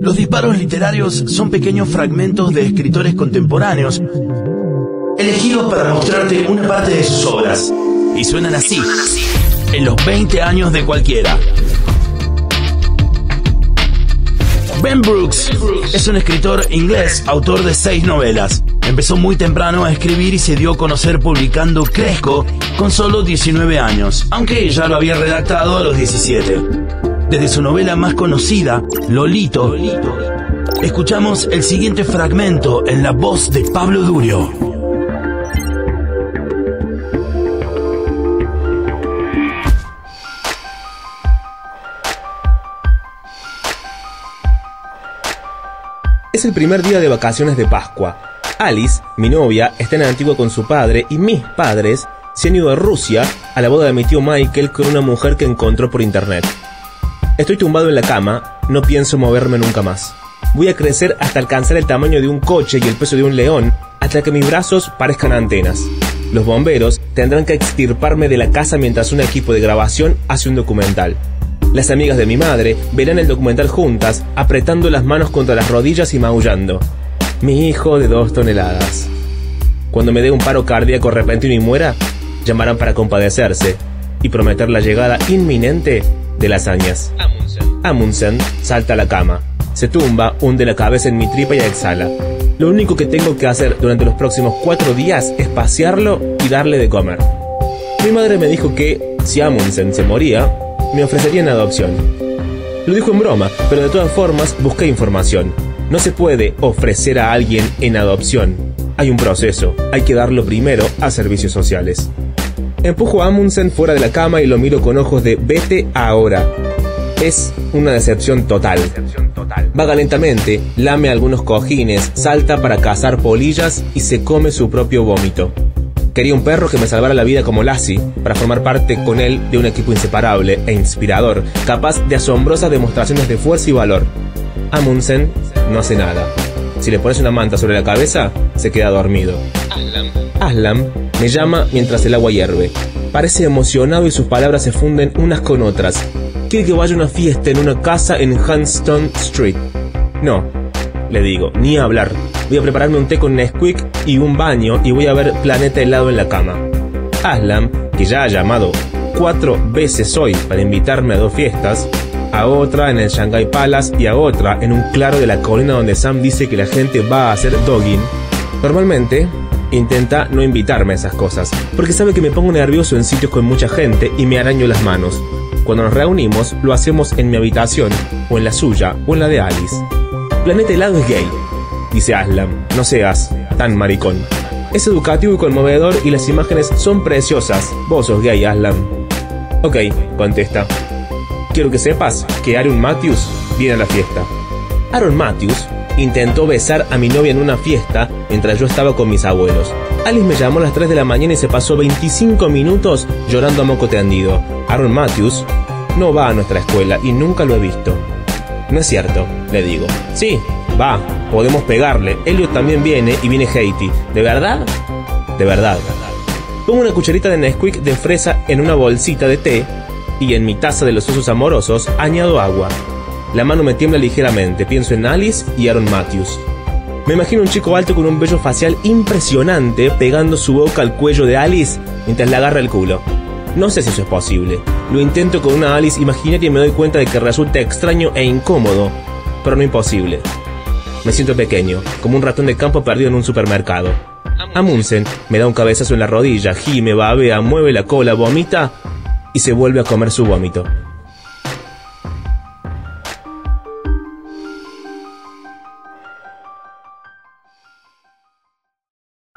Los disparos literarios son pequeños fragmentos de escritores contemporáneos, elegidos para mostrarte una parte de sus obras. Y suenan así, en los 20 años de cualquiera. Ben Brooks es un escritor inglés, autor de seis novelas. Empezó muy temprano a escribir y se dio a conocer publicando Cresco con solo 19 años, aunque ya lo había redactado a los 17. Desde su novela más conocida, Lolito, escuchamos el siguiente fragmento en la voz de Pablo Durio. Es el primer día de vacaciones de Pascua. Alice, mi novia, está en Antigua con su padre y mis padres se han ido a Rusia a la boda de mi tío Michael con una mujer que encontró por internet. Estoy tumbado en la cama, no pienso moverme nunca más. Voy a crecer hasta alcanzar el tamaño de un coche y el peso de un león, hasta que mis brazos parezcan antenas. Los bomberos tendrán que extirparme de la casa mientras un equipo de grabación hace un documental. Las amigas de mi madre verán el documental juntas, apretando las manos contra las rodillas y maullando. Mi hijo de dos toneladas. Cuando me dé un paro cardíaco repentino y muera, llamarán para compadecerse y prometer la llegada inminente de las hazañas. Amundsen salta a la cama, se tumba, hunde la cabeza en mi tripa y exhala. Lo único que tengo que hacer durante los próximos cuatro días es pasearlo y darle de comer. Mi madre me dijo que, si Amundsen se moría, me ofrecería en adopción. Lo dijo en broma, pero de todas formas busqué información. No se puede ofrecer a alguien en adopción. Hay un proceso, hay que darlo primero a servicios sociales. Empujo a Amundsen fuera de la cama y lo miro con ojos de vete ahora. Es una decepción total. Vaga lentamente, lame algunos cojines, salta para cazar polillas y se come su propio vómito. Quería un perro que me salvara la vida como Lassie, para formar parte con él de un equipo inseparable e inspirador, capaz de asombrosas demostraciones de fuerza y valor. Amundsen no hace nada. Si le pones una manta sobre la cabeza, se queda dormido. Aslam me llama mientras el agua hierve. Parece emocionado y sus palabras se funden unas con otras. Quiere que vaya a una fiesta en una casa en Hunstone Street. No, le digo, ni hablar. Voy a prepararme un té con Nesquik y un baño y voy a ver Planeta Helado en la cama. Aslam, que ya ha llamado cuatro veces hoy para invitarme a dos fiestas, a otra en el Shanghai Palace y a otra en un claro de la colina donde Sam dice que la gente va a hacer dogging. Normalmente, intenta no invitarme a esas cosas, porque sabe que me pongo nervioso en sitios con mucha gente y me araño las manos. Cuando nos reunimos, lo hacemos en mi habitación, o en la suya, o en la de Alice. Planeta Helado es gay, dice Aslam. No seas tan maricón. Es educativo y conmovedor y las imágenes son preciosas. Vos sos gay, Aslam. Ok, contesta. Quiero que sepas que Aaron Matthews viene a la fiesta. Aaron Matthews intentó besar a mi novia en una fiesta mientras yo estaba con mis abuelos. Alice me llamó a las 3 de la mañana y se pasó 25 minutos llorando a moco tendido. Aaron Matthews no va a nuestra escuela y nunca lo he visto. No es cierto, le digo. Sí, va, podemos pegarle. Elliot también viene y viene Haiti. ¿De verdad? De verdad. Pongo una cucharita de Nesquik de fresa en una bolsita de té y en mi taza de los osos amorosos añado agua. La mano me tiembla ligeramente, pienso en Alice y Aaron Matthews. Me imagino un chico alto con un vello facial impresionante pegando su boca al cuello de Alice mientras le agarra el culo. No sé si eso es posible. Lo intento con una Alice imaginaria y me doy cuenta de que resulta extraño e incómodo, pero no imposible. Me siento pequeño, como un ratón de campo perdido en un supermercado. Amundsen me da un cabezazo en la rodilla, gime, babea, mueve la cola, vomita y se vuelve a comer su vómito.